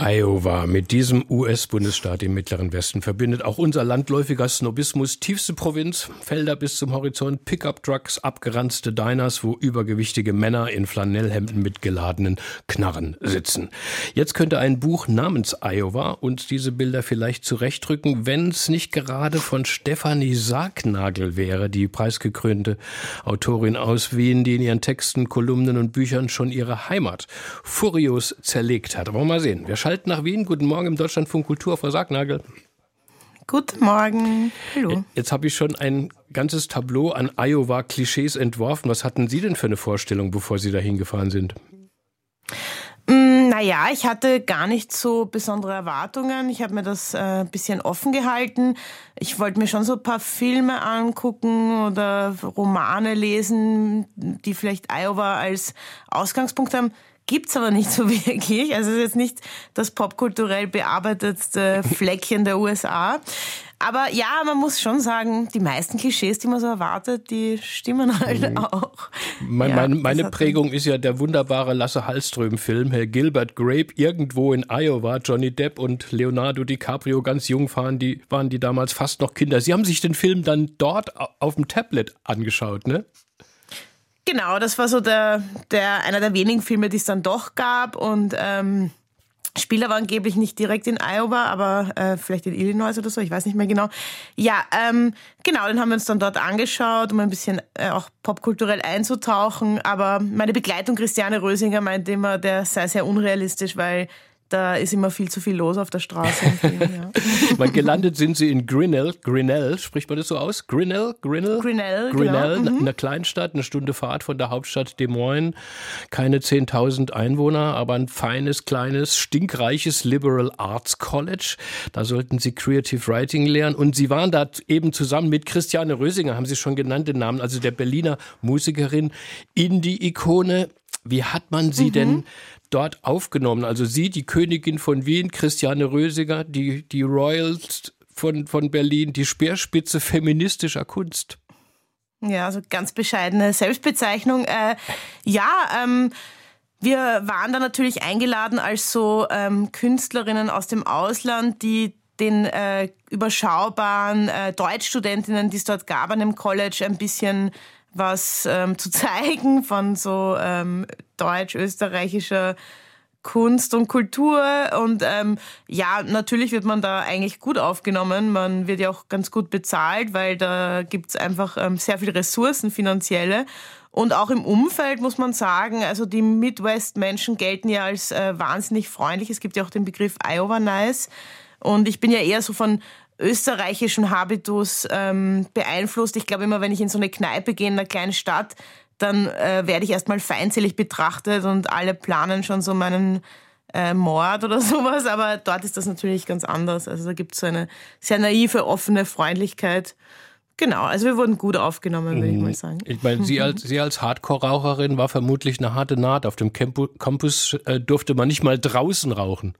Iowa mit diesem US-Bundesstaat im Mittleren Westen verbindet auch unser landläufiger Snobismus tiefste Provinz, Felder bis zum Horizont, Pickup-Trucks, abgeranzte Diners, wo übergewichtige Männer in Flanellhemden mit geladenen Knarren sitzen. Jetzt könnte ein Buch namens Iowa uns diese Bilder vielleicht zurechtrücken, wenn es nicht gerade von Stefanie Sargnagel wäre, die preisgekrönte Autorin aus Wien, die in ihren Texten, Kolumnen und Büchern schon ihre Heimat furios zerlegt hat. Aber mal sehen, wir schalten nach Wien. Guten Morgen im Deutschlandfunk Kultur, Frau Sargnagel. Guten Morgen. Hallo. Jetzt habe ich schon ein ganzes Tableau an Iowa-Klischees entworfen. Was hatten Sie denn für eine Vorstellung, bevor Sie dahin gefahren sind? Mm, naja, ich hatte gar nicht so besondere Erwartungen. Ich habe mir das äh, ein bisschen offen gehalten. Ich wollte mir schon so ein paar Filme angucken oder Romane lesen, die vielleicht Iowa als Ausgangspunkt haben. Gibt's aber nicht so wirklich. Also es ist jetzt nicht das popkulturell bearbeitete Fleckchen der USA. Aber ja, man muss schon sagen, die meisten Klischees, die man so erwartet, die stimmen halt mhm. auch. Mein, ja, meine, meine Prägung ist ja der wunderbare Lasse Hallström-Film, Herr Gilbert Grape, irgendwo in Iowa. Johnny Depp und Leonardo DiCaprio ganz jung fahren, die waren die damals fast noch Kinder. Sie haben sich den Film dann dort auf dem Tablet angeschaut, ne? Genau, das war so der, der einer der wenigen Filme, die es dann doch gab. Und ähm, Spieler war angeblich nicht direkt in Iowa, aber äh, vielleicht in Illinois oder so, ich weiß nicht mehr genau. Ja, ähm, genau, den haben wir uns dann dort angeschaut, um ein bisschen äh, auch popkulturell einzutauchen. Aber meine Begleitung Christiane Rösinger meinte immer, der sei sehr unrealistisch, weil da ist immer viel zu viel los auf der Straße. Film, ja. gelandet sind sie in Grinnell. Grinnell, spricht man das so aus? Grinnell? Grinnell? Grinnell, Grinnell genau. mhm. eine Kleinstadt, eine Stunde Fahrt von der Hauptstadt Des Moines. Keine 10.000 Einwohner, aber ein feines, kleines, stinkreiches Liberal Arts College. Da sollten sie Creative Writing lernen. Und sie waren da eben zusammen mit Christiane Rösinger, haben sie schon genannt den Namen, also der Berliner Musikerin, Indie-Ikone. Wie hat man sie mhm. denn dort aufgenommen. Also sie, die Königin von Wien, Christiane Rösiger, die, die Royals von, von Berlin, die Speerspitze feministischer Kunst. Ja, also ganz bescheidene Selbstbezeichnung. Äh, ja, ähm, wir waren da natürlich eingeladen als so ähm, Künstlerinnen aus dem Ausland, die den äh, überschaubaren äh, Deutschstudentinnen, die es dort gab an dem College, ein bisschen was ähm, zu zeigen von so ähm, deutsch-österreichischer Kunst und Kultur. Und ähm, ja, natürlich wird man da eigentlich gut aufgenommen. Man wird ja auch ganz gut bezahlt, weil da gibt's einfach ähm, sehr viele Ressourcen, finanzielle. Und auch im Umfeld muss man sagen, also die Midwest-Menschen gelten ja als äh, wahnsinnig freundlich. Es gibt ja auch den Begriff Iowa Nice. Und ich bin ja eher so von österreichischen Habitus ähm, beeinflusst. Ich glaube immer, wenn ich in so eine Kneipe gehe in einer kleinen Stadt, dann äh, werde ich erstmal feindselig betrachtet und alle planen schon so meinen äh, Mord oder sowas. Aber dort ist das natürlich ganz anders. Also da gibt es so eine sehr naive, offene Freundlichkeit. Genau, also wir wurden gut aufgenommen, würde ich mhm. mal sagen. Ich meine, Sie als, Sie als Hardcore-Raucherin war vermutlich eine harte Naht. Auf dem Campus äh, durfte man nicht mal draußen rauchen.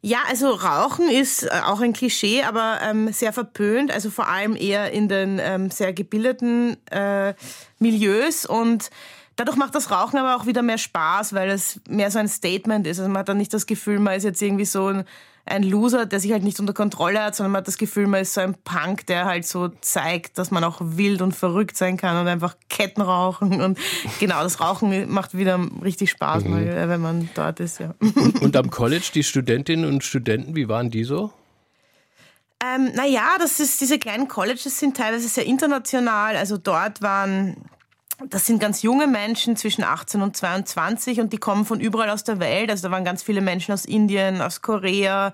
Ja, also Rauchen ist äh, auch ein Klischee, aber ähm, sehr verpönt, also vor allem eher in den ähm, sehr gebildeten äh, Milieus und dadurch macht das Rauchen aber auch wieder mehr Spaß, weil es mehr so ein Statement ist. Also man hat dann nicht das Gefühl, man ist jetzt irgendwie so ein ein Loser, der sich halt nicht unter Kontrolle hat, sondern man hat das Gefühl, man ist so ein Punk, der halt so zeigt, dass man auch wild und verrückt sein kann und einfach Ketten rauchen. Und genau, das Rauchen macht wieder richtig Spaß, mhm. mal, wenn man dort ist, ja. Und, und am College, die Studentinnen und Studenten, wie waren die so? Ähm, naja, das ist, diese kleinen Colleges sind teilweise sehr international. Also dort waren das sind ganz junge Menschen zwischen 18 und 22 und die kommen von überall aus der Welt. Also da waren ganz viele Menschen aus Indien, aus Korea,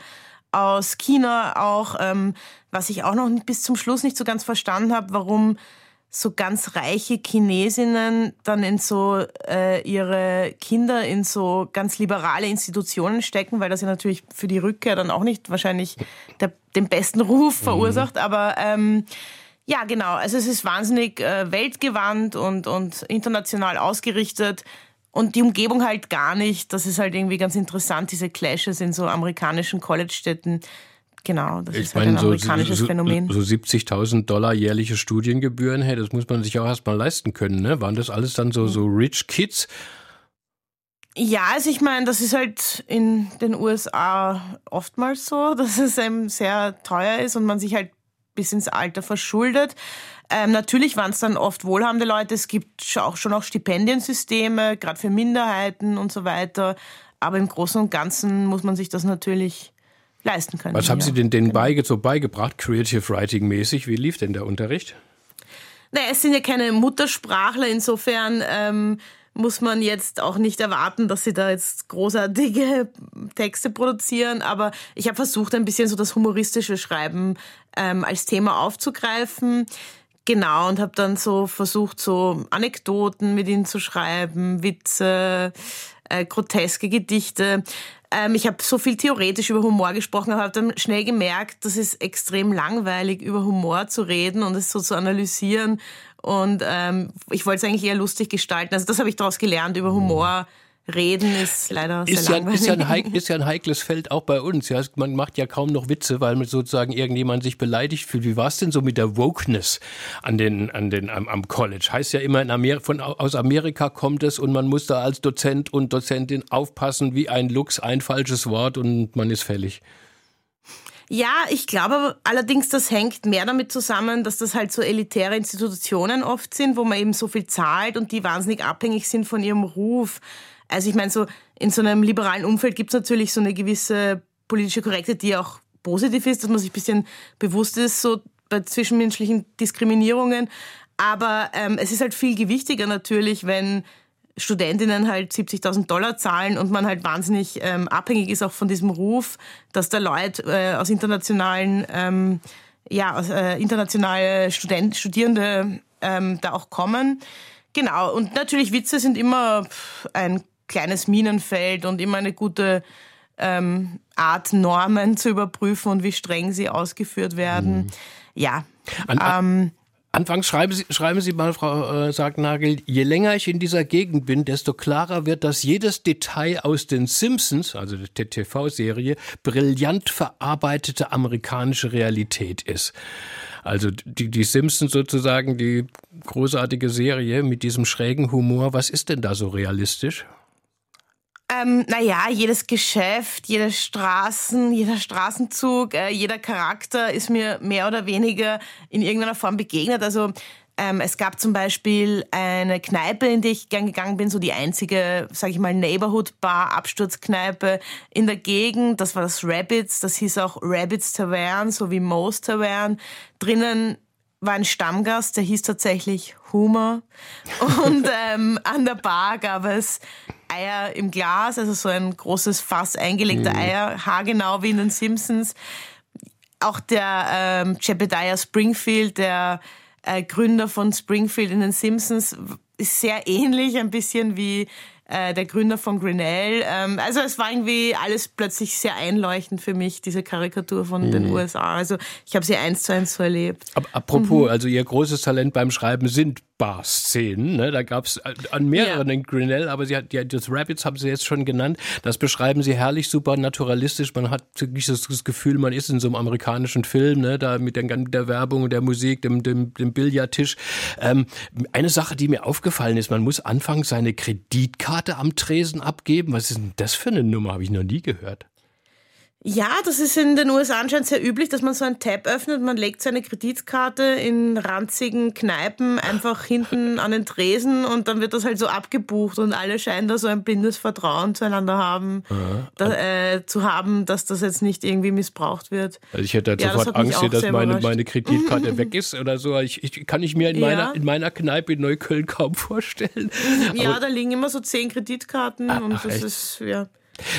aus China auch. Ähm, was ich auch noch bis zum Schluss nicht so ganz verstanden habe, warum so ganz reiche Chinesinnen dann in so äh, ihre Kinder in so ganz liberale Institutionen stecken, weil das ja natürlich für die Rückkehr dann auch nicht wahrscheinlich der, den besten Ruf mhm. verursacht. Mhm. Aber ähm, ja, genau. Also es ist wahnsinnig äh, weltgewandt und, und international ausgerichtet. Und die Umgebung halt gar nicht. Das ist halt irgendwie ganz interessant, diese Clashes in so amerikanischen College-Städten. genau, das ich ist halt meine, ein amerikanisches so, so, Phänomen. So 70.000 Dollar jährliche Studiengebühren, hey, das muss man sich auch erstmal leisten können. Ne? Waren das alles dann so, so Rich Kids? Ja, also ich meine, das ist halt in den USA oftmals so, dass es einem sehr teuer ist und man sich halt bis ins Alter verschuldet. Ähm, natürlich waren es dann oft wohlhabende Leute. Es gibt auch schon auch Stipendiensysteme, gerade für Minderheiten und so weiter. Aber im Großen und Ganzen muss man sich das natürlich leisten können. Was haben. Sie denn denen beige, so beigebracht, Creative Writing mäßig? Wie lief denn der Unterricht? Naja, es sind ja keine Muttersprachler, insofern ähm, muss man jetzt auch nicht erwarten, dass sie da jetzt großartige Texte produzieren. Aber ich habe versucht, ein bisschen so das humoristische Schreiben ähm, als Thema aufzugreifen. Genau, und habe dann so versucht, so Anekdoten mit ihnen zu schreiben, Witze, äh, groteske Gedichte. Ähm, ich habe so viel theoretisch über Humor gesprochen, aber habe dann schnell gemerkt, das ist extrem langweilig, über Humor zu reden und es so zu analysieren. Und ähm, ich wollte es eigentlich eher lustig gestalten. Also das habe ich daraus gelernt, über Humor reden ist leider ist sehr ja, langweilig. ist, ja ein ist ja ein heikles Feld auch bei uns. Ja. Man macht ja kaum noch Witze, weil man sozusagen irgendjemand sich beleidigt fühlt. Wie war es denn so mit der Wokeness an den, an den, am, am College? Heißt ja immer, Amer von, aus Amerika kommt es und man muss da als Dozent und Dozentin aufpassen, wie ein Lux, ein falsches Wort und man ist fällig. Ja, ich glaube allerdings, das hängt mehr damit zusammen, dass das halt so elitäre Institutionen oft sind, wo man eben so viel zahlt und die wahnsinnig abhängig sind von ihrem Ruf. Also ich meine, so in so einem liberalen Umfeld gibt es natürlich so eine gewisse politische Korrektheit, die auch positiv ist, dass man sich ein bisschen bewusst ist, so bei zwischenmenschlichen Diskriminierungen. Aber ähm, es ist halt viel gewichtiger natürlich, wenn Studentinnen halt 70.000 Dollar zahlen und man halt wahnsinnig ähm, abhängig ist auch von diesem Ruf, dass da Leute äh, aus internationalen, ähm, ja, aus, äh, internationale Student, Studierende ähm, da auch kommen. Genau. Und natürlich Witze sind immer ein kleines Minenfeld und immer eine gute ähm, Art, Normen zu überprüfen und wie streng sie ausgeführt werden. Mhm. Ja. An, ähm, Anfangs schreiben Sie, schreiben Sie mal, Frau äh, Sargnagel, je länger ich in dieser Gegend bin, desto klarer wird, dass jedes Detail aus den Simpsons, also der TV-Serie, brillant verarbeitete amerikanische Realität ist. Also die, die Simpsons sozusagen, die großartige Serie mit diesem schrägen Humor, was ist denn da so realistisch? Ähm, naja, jedes Geschäft, jede Straßen, jeder Straßenzug, äh, jeder Charakter ist mir mehr oder weniger in irgendeiner Form begegnet. Also ähm, es gab zum Beispiel eine Kneipe, in die ich gern gegangen bin, so die einzige, sag ich mal, Neighborhood-Bar, Absturzkneipe in der Gegend. Das war das Rabbits, das hieß auch Rabbits Tavern, so wie Moe's Tavern. Drinnen war ein Stammgast, der hieß tatsächlich Humor. Und ähm, an der Bar gab es Eier im Glas, also so ein großes Fass eingelegter mhm. Eier, haargenau wie in den Simpsons. Auch der ähm, Jebediah Springfield, der äh, Gründer von Springfield in den Simpsons, ist sehr ähnlich, ein bisschen wie äh, der Gründer von Grinnell. Ähm, also es war irgendwie alles plötzlich sehr einleuchtend für mich, diese Karikatur von mhm. den USA. Also ich habe sie eins zu eins so erlebt. Apropos, mhm. also Ihr großes Talent beim Schreiben sind Bar-Szenen. Ne? Da gab es an mehreren ja. in Grinnell, aber sie hat, ja, das Rabbits haben Sie jetzt schon genannt. Das beschreiben Sie herrlich, super naturalistisch. Man hat wirklich das, das Gefühl, man ist in so einem amerikanischen Film, ne? da mit der, der Werbung und der Musik, dem, dem, dem Billardtisch. Ähm, eine Sache, die mir aufgefallen ist, man muss anfangs seine Kreditkarte am Tresen abgeben. Was ist denn das für eine Nummer? Habe ich noch nie gehört. Ja, das ist in den USA anscheinend sehr üblich, dass man so ein Tab öffnet, man legt seine Kreditkarte in ranzigen Kneipen einfach hinten an den Tresen und dann wird das halt so abgebucht und alle scheinen da so ein blindes Vertrauen zueinander haben, da, äh, zu haben, dass das jetzt nicht irgendwie missbraucht wird. Also ich hätte halt ja, sofort Angst, dass meine, meine Kreditkarte weg ist oder so. Ich, ich kann ich mir in meiner, ja. in meiner Kneipe in Neukölln kaum vorstellen. Ja, Aber da liegen immer so zehn Kreditkarten ach, und das echt? ist, ja.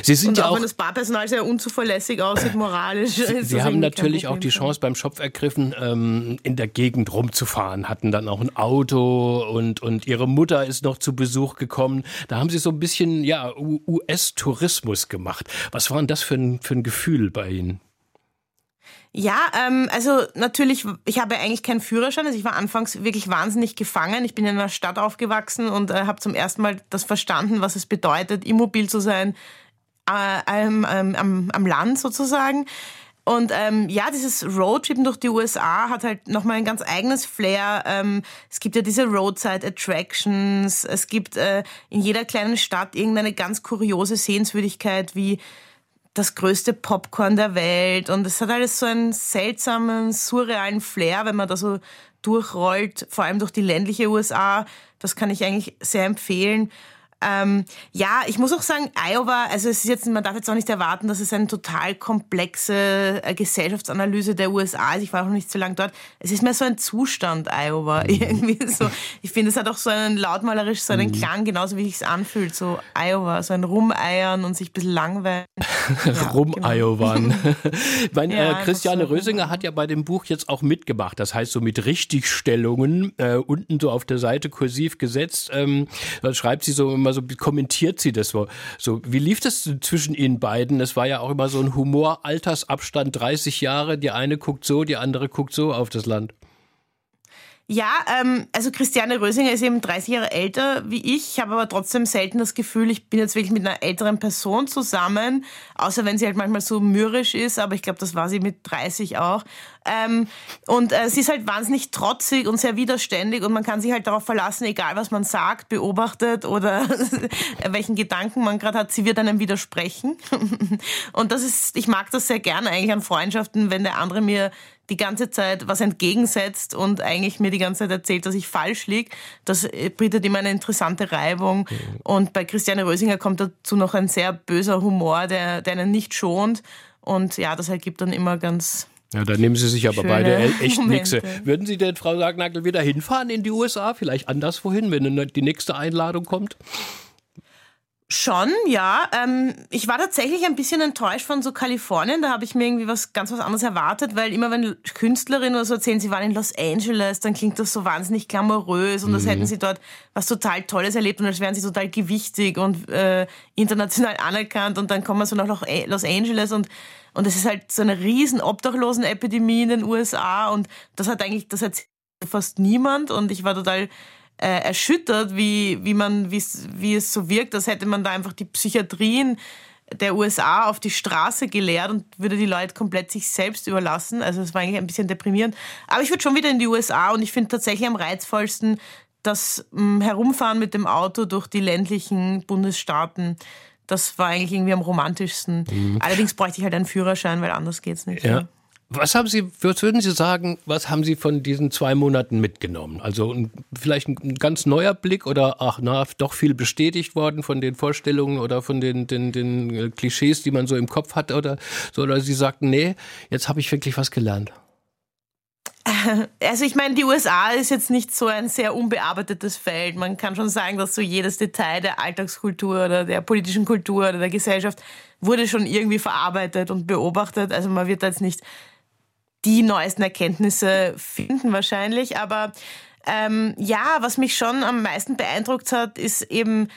Sie sind und ja auch, auch wenn das Barpersonal sehr unzuverlässig aussieht, moralisch. Sie, Sie haben natürlich auch die Chance beim Schopf ergriffen, ähm, in der Gegend rumzufahren, hatten dann auch ein Auto und, und Ihre Mutter ist noch zu Besuch gekommen. Da haben Sie so ein bisschen ja, US-Tourismus gemacht. Was war denn das für ein, für ein Gefühl bei Ihnen? Ja, ähm, also natürlich, ich habe eigentlich keinen Führerschein. Also ich war anfangs wirklich wahnsinnig gefangen. Ich bin in einer Stadt aufgewachsen und äh, habe zum ersten Mal das verstanden, was es bedeutet, immobil zu sein, am, am, am Land sozusagen. Und ähm, ja, dieses Roadtrippen durch die USA hat halt nochmal ein ganz eigenes Flair. Ähm, es gibt ja diese Roadside Attractions. Es gibt äh, in jeder kleinen Stadt irgendeine ganz kuriose Sehenswürdigkeit wie das größte Popcorn der Welt. Und es hat alles so einen seltsamen, surrealen Flair, wenn man da so durchrollt, vor allem durch die ländliche USA. Das kann ich eigentlich sehr empfehlen. Ähm, ja, ich muss auch sagen, Iowa, also es ist jetzt, man darf jetzt auch nicht erwarten, dass es eine total komplexe äh, Gesellschaftsanalyse der USA ist. Ich war auch noch nicht so lange dort. Es ist mehr so ein Zustand, Iowa, irgendwie so. Ich finde, es hat auch so einen lautmalerisch, so einen mhm. Klang, genauso wie sich es anfühlt, so Iowa, so ein Rumeiern und sich ein bisschen langweilen. ja. Genau. ja, äh, Christiane so Rösinger hat ja bei dem Buch jetzt auch mitgemacht. Das heißt, so mit Richtigstellungen, äh, unten so auf der Seite kursiv gesetzt, ähm, dann schreibt sie so immer so, kommentiert sie das so. so. Wie lief das zwischen Ihnen beiden? Es war ja auch immer so ein Humor, Altersabstand 30 Jahre. Die eine guckt so, die andere guckt so auf das Land. Ja, ähm, also Christiane Rösinger ist eben 30 Jahre älter wie ich. Ich habe aber trotzdem selten das Gefühl, ich bin jetzt wirklich mit einer älteren Person zusammen, außer wenn sie halt manchmal so mürrisch ist, aber ich glaube, das war sie mit 30 auch. Ähm, und äh, sie ist halt wahnsinnig trotzig und sehr widerständig und man kann sich halt darauf verlassen, egal was man sagt, beobachtet oder welchen Gedanken man gerade hat, sie wird einem widersprechen. und das ist, ich mag das sehr gerne eigentlich an Freundschaften, wenn der andere mir die ganze Zeit was entgegensetzt und eigentlich mir die ganze Zeit erzählt, dass ich falsch liege. Das äh, bietet immer eine interessante Reibung. Und bei Christiane Rösinger kommt dazu noch ein sehr böser Humor, der, der einen nicht schont. Und ja, das ergibt dann immer ganz ja, dann nehmen Sie sich aber beide echt Mixe. Würden Sie denn, Frau Sagnagel, wieder hinfahren in die USA? Vielleicht anderswohin, wenn die nächste Einladung kommt? Schon, ja. Ähm, ich war tatsächlich ein bisschen enttäuscht von so Kalifornien. Da habe ich mir irgendwie was ganz was anderes erwartet, weil immer wenn Künstlerinnen oder so erzählen, sie waren in Los Angeles, dann klingt das so wahnsinnig glamourös und mhm. als hätten sie dort was total Tolles erlebt und als wären sie total gewichtig und äh, international anerkannt und dann kommen wir so nach Los Angeles und und es ist halt so eine riesen Obdachlosenepidemie in den USA und das hat eigentlich, das hat fast niemand und ich war total äh, erschüttert, wie, wie, man, wie es so wirkt, als hätte man da einfach die Psychiatrien der USA auf die Straße gelehrt und würde die Leute komplett sich selbst überlassen. Also es war eigentlich ein bisschen deprimierend. Aber ich würde schon wieder in die USA und ich finde tatsächlich am reizvollsten das mh, hm, Herumfahren mit dem Auto durch die ländlichen Bundesstaaten. Das war eigentlich irgendwie am romantischsten. Mhm. Allerdings bräuchte ich halt einen Führerschein, weil anders geht es nicht. Ja. Was haben Sie, was würden Sie sagen, was haben Sie von diesen zwei Monaten mitgenommen? Also ein, vielleicht ein ganz neuer Blick oder ach na, doch viel bestätigt worden von den Vorstellungen oder von den, den, den äh, Klischees, die man so im Kopf hat oder so, oder Sie sagten, nee, jetzt habe ich wirklich was gelernt. Also ich meine, die USA ist jetzt nicht so ein sehr unbearbeitetes Feld. Man kann schon sagen, dass so jedes Detail der Alltagskultur oder der politischen Kultur oder der Gesellschaft wurde schon irgendwie verarbeitet und beobachtet. Also man wird da jetzt nicht die neuesten Erkenntnisse finden wahrscheinlich. Aber ähm, ja, was mich schon am meisten beeindruckt hat, ist eben,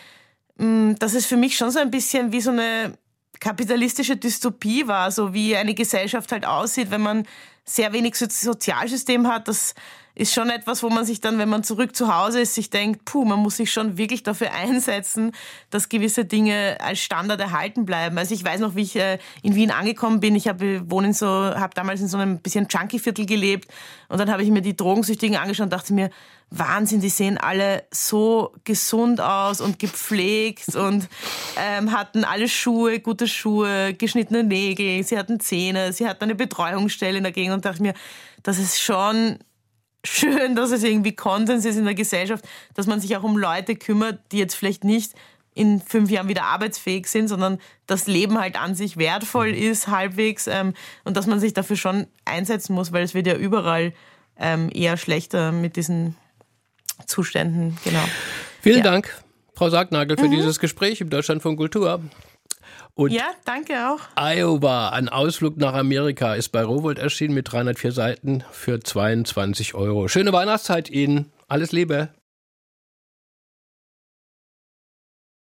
mh, mm, dass es für mich schon so ein bisschen wie so eine kapitalistische Dystopie war, so wie eine Gesellschaft halt aussieht, wenn man sehr wenig Sozialsystem hat. Das ist schon etwas, wo man sich dann, wenn man zurück zu Hause ist, sich denkt, puh, man muss sich schon wirklich dafür einsetzen, dass gewisse Dinge als Standard erhalten bleiben. Also ich weiß noch, wie ich äh, in Wien angekommen bin. Ich habe wohnen so, habe damals in so einem bisschen Junkie-Viertel gelebt und dann habe ich mir die Drogensüchtigen angeschaut und dachte mir, Wahnsinn, die sehen alle so gesund aus und gepflegt und ähm, hatten alle Schuhe, gute Schuhe, geschnittene Nägel, sie hatten Zähne, sie hatten eine Betreuungsstelle in der Gegend und dachte mir, das ist schon schön, dass es irgendwie Konsens ist in der Gesellschaft, dass man sich auch um Leute kümmert, die jetzt vielleicht nicht in fünf Jahren wieder arbeitsfähig sind, sondern das Leben halt an sich wertvoll mhm. ist, halbwegs, ähm, und dass man sich dafür schon einsetzen muss, weil es wird ja überall ähm, eher schlechter mit diesen Zuständen. Genau. Vielen ja. Dank, Frau Sargnagel, für mhm. dieses Gespräch im Deutschland von Kultur. Und ja, danke auch. Iowa, ein Ausflug nach Amerika, ist bei Rowold erschienen mit 304 Seiten für 22 Euro. Schöne Weihnachtszeit Ihnen. Alles Liebe.